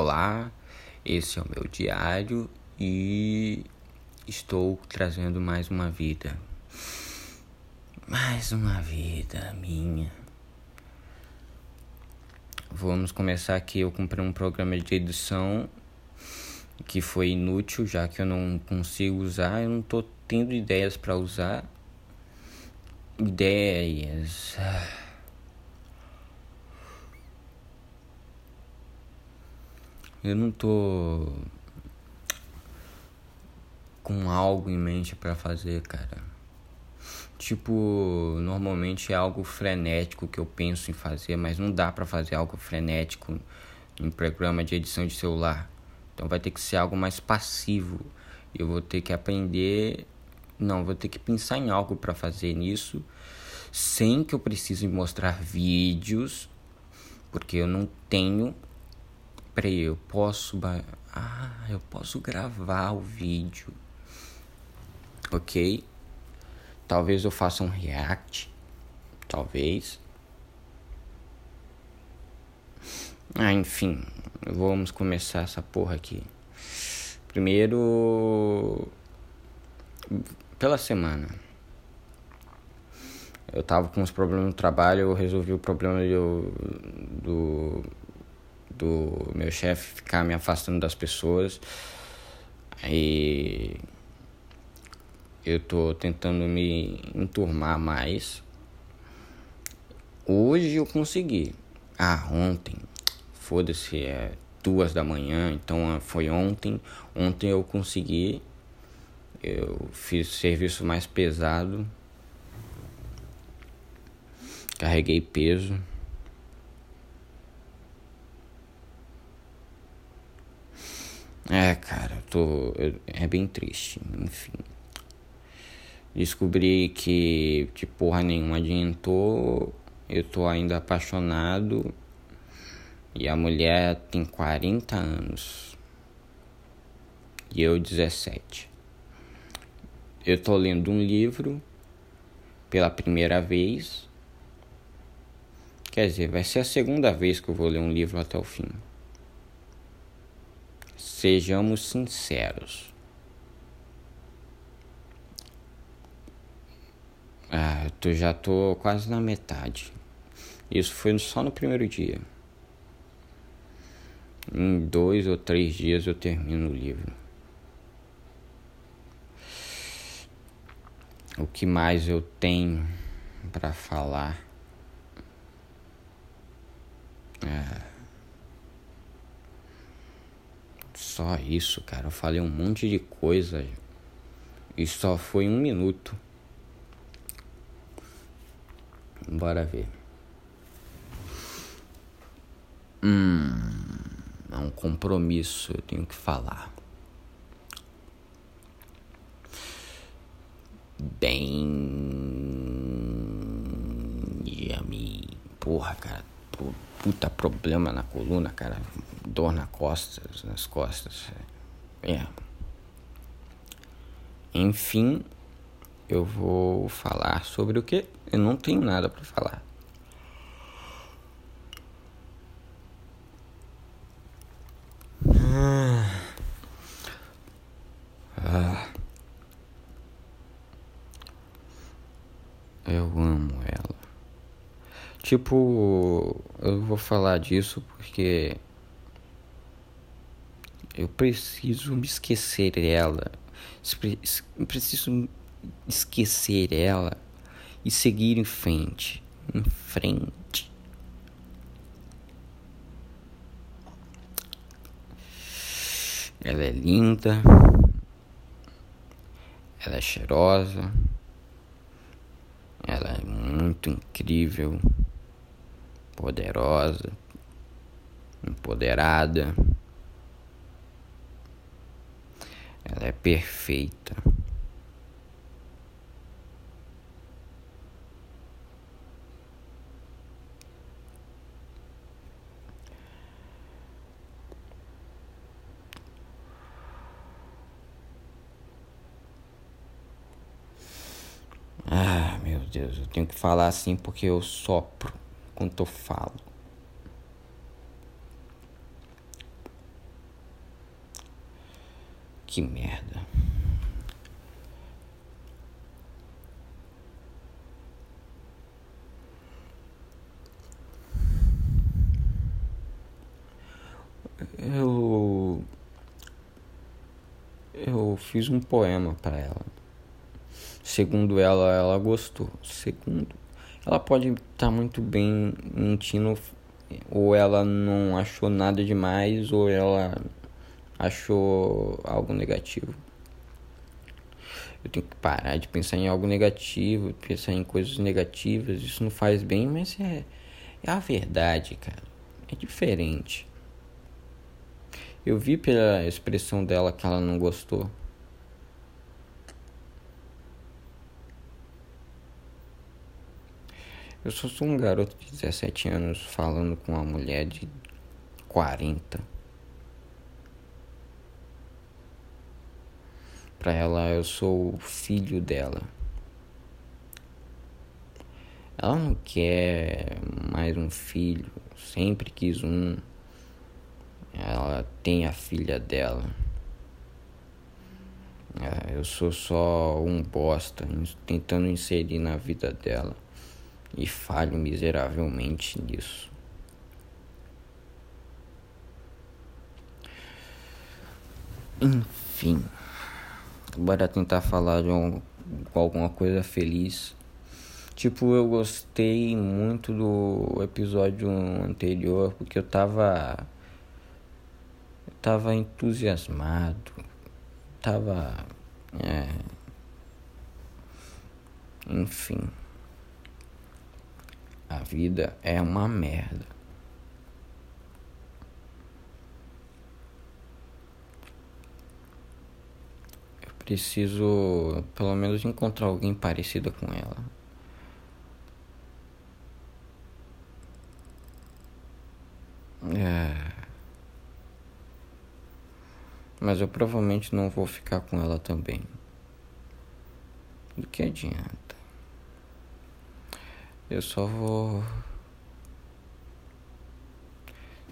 Olá, esse é o meu diário e estou trazendo mais uma vida. Mais uma vida minha. Vamos começar aqui. Eu comprei um programa de edição que foi inútil, já que eu não consigo usar, eu não tô tendo ideias para usar. Ideias. Eu não tô com algo em mente para fazer, cara. Tipo, normalmente é algo frenético que eu penso em fazer, mas não dá para fazer algo frenético em programa de edição de celular. Então vai ter que ser algo mais passivo. Eu vou ter que aprender, não, vou ter que pensar em algo para fazer nisso, sem que eu precise mostrar vídeos, porque eu não tenho Peraí, eu posso. Ah, eu posso gravar o vídeo. Ok? Talvez eu faça um react. Talvez. Ah, enfim. Vamos começar essa porra aqui. Primeiro. Pela semana. Eu tava com uns problemas no trabalho, eu resolvi o problema do, do do meu chefe ficar me afastando das pessoas. Aí eu tô tentando me enturmar mais. Hoje eu consegui. Ah, ontem. Foda-se, é duas da manhã, então ah, foi ontem. Ontem eu consegui. Eu fiz serviço mais pesado. Carreguei peso. É, cara, tô. É bem triste, enfim. Descobri que de porra nenhuma adiantou. Eu tô ainda apaixonado. E a mulher tem 40 anos. E eu 17. Eu tô lendo um livro pela primeira vez. Quer dizer, vai ser a segunda vez que eu vou ler um livro até o fim. Sejamos sinceros. Ah, eu já tô quase na metade. Isso foi só no primeiro dia. Em dois ou três dias eu termino o livro. O que mais eu tenho para falar? Ah. Só isso, cara. Eu falei um monte de coisa. E só foi um minuto. Bora ver. Hum, é um compromisso, eu tenho que falar. Bem. Yami. Porra, cara. Puta problema na coluna, cara dor na costas, nas costas. É. Enfim, eu vou falar sobre o que eu não tenho nada para falar. Ah. Eu amo ela. Tipo, eu vou falar disso porque eu preciso me esquecer dela. Preciso esquecer ela e seguir em frente. Em frente. Ela é linda. Ela é cheirosa. Ela é muito incrível. Poderosa. Empoderada. Ela é perfeita. Ah, meu Deus, eu tenho que falar assim porque eu sopro quando eu falo. Que merda. Eu eu fiz um poema para ela. Segundo ela, ela gostou. Segundo, ela pode estar tá muito bem mentindo ou ela não achou nada demais ou ela achou algo negativo. Eu tenho que parar de pensar em algo negativo, pensar em coisas negativas. Isso não faz bem, mas é, é a verdade, cara. É diferente. Eu vi pela expressão dela que ela não gostou. Eu só sou um garoto de 17 anos falando com uma mulher de 40. Pra ela, eu sou o filho dela. Ela não quer mais um filho, sempre quis um. Ela tem a filha dela. É, eu sou só um bosta tentando inserir na vida dela e falho miseravelmente nisso. Enfim, bora tentar falar de um, alguma coisa feliz. Tipo, eu gostei muito do episódio anterior porque eu tava. Eu tava entusiasmado. Tava. É, enfim. A vida é uma merda. Preciso, pelo menos, encontrar alguém parecido com ela. É. Mas eu provavelmente não vou ficar com ela também. Do que adianta? Eu só vou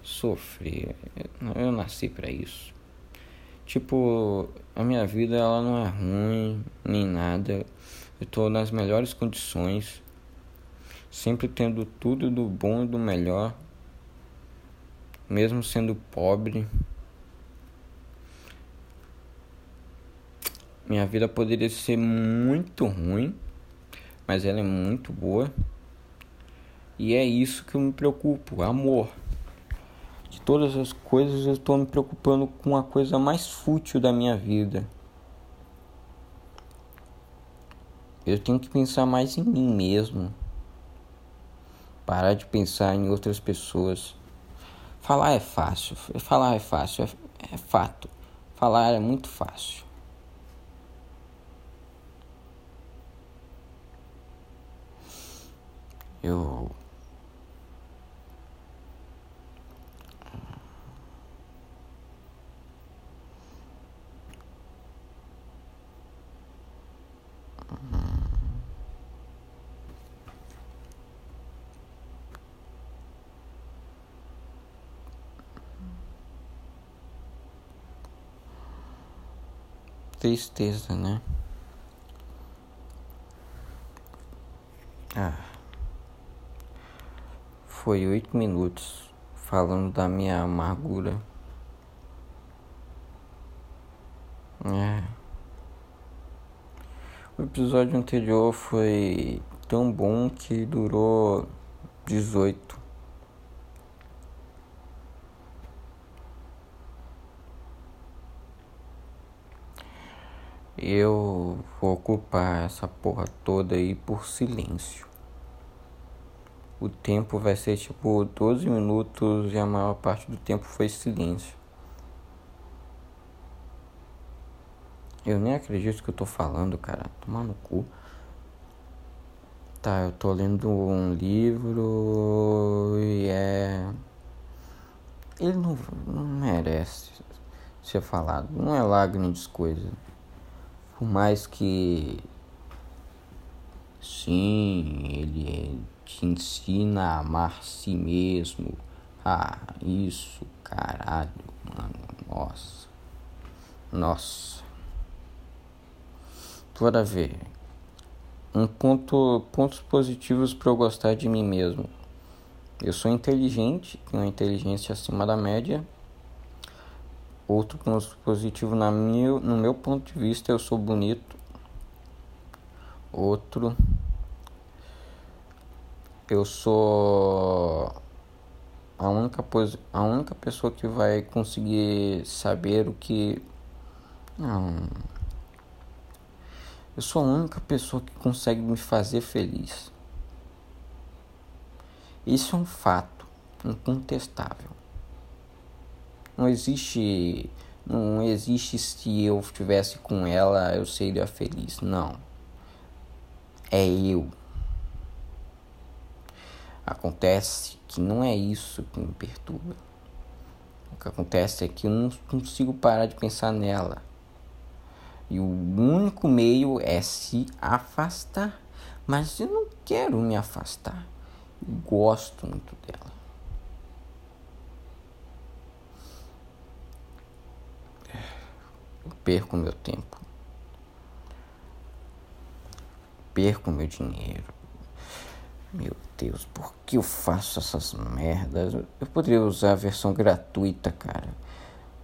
sofrer. Eu nasci para isso. Tipo, a minha vida ela não é ruim nem nada. Eu tô nas melhores condições, sempre tendo tudo do bom e do melhor, mesmo sendo pobre. Minha vida poderia ser muito ruim, mas ela é muito boa. E é isso que eu me preocupo, amor. Todas as coisas eu estou me preocupando com a coisa mais fútil da minha vida. Eu tenho que pensar mais em mim mesmo. Parar de pensar em outras pessoas. Falar é fácil, falar é fácil, é, é fato. Falar é muito fácil. Eu tristeza, né? Ah. Foi oito minutos falando da minha amargura. É. O episódio anterior foi tão bom que durou 18. Eu vou ocupar essa porra toda aí por silêncio. O tempo vai ser tipo 12 minutos e a maior parte do tempo foi silêncio. Eu nem acredito que eu tô falando, cara. Tomar no cu. Tá, eu tô lendo um livro e é. Ele não, não merece ser falado. Não é lá grandes coisas. Por mais que sim, ele te ensina a amar si mesmo. Ah, isso, caralho, mano, nossa. Nossa. Bora ver. Um ponto, pontos positivos para eu gostar de mim mesmo. Eu sou inteligente, tenho uma inteligência acima da média. Outro ponto positivo na meu, no meu ponto de vista, eu sou bonito. Outro, eu sou a única, a única pessoa que vai conseguir saber o que. Não. Eu sou a única pessoa que consegue me fazer feliz. Isso é um fato incontestável. Não existe. Não existe se eu estivesse com ela eu seria feliz. Não. É eu. Acontece que não é isso que me perturba. O que acontece é que eu não consigo parar de pensar nela. E o único meio é se afastar. Mas eu não quero me afastar. Eu gosto muito dela. Perco meu tempo. Perco meu dinheiro meu Deus, por que eu faço essas merdas? Eu poderia usar a versão gratuita, cara,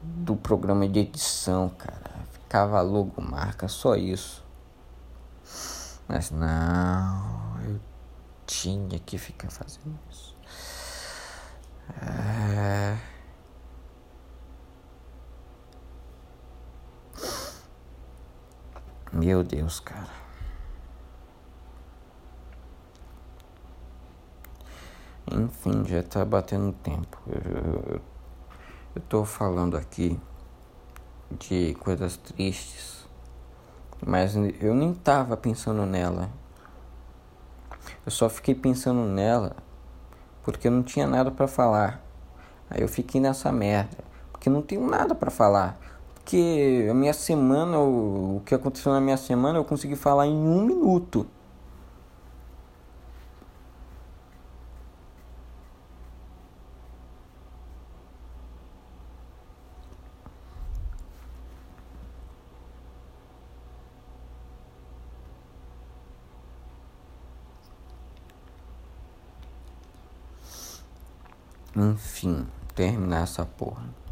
do programa de edição, cara. Ficava logo marca, só isso. Mas não, eu tinha que ficar fazendo isso. É... Meu Deus, cara. Enfim, já tá batendo tempo. Eu, eu tô falando aqui de coisas tristes, mas eu nem tava pensando nela. Eu só fiquei pensando nela porque eu não tinha nada para falar. Aí eu fiquei nessa merda, porque não tenho nada para falar. Porque a minha semana, o, que aconteceu na minha semana, eu consegui falar em um minuto. Enfim, terminar essa porra.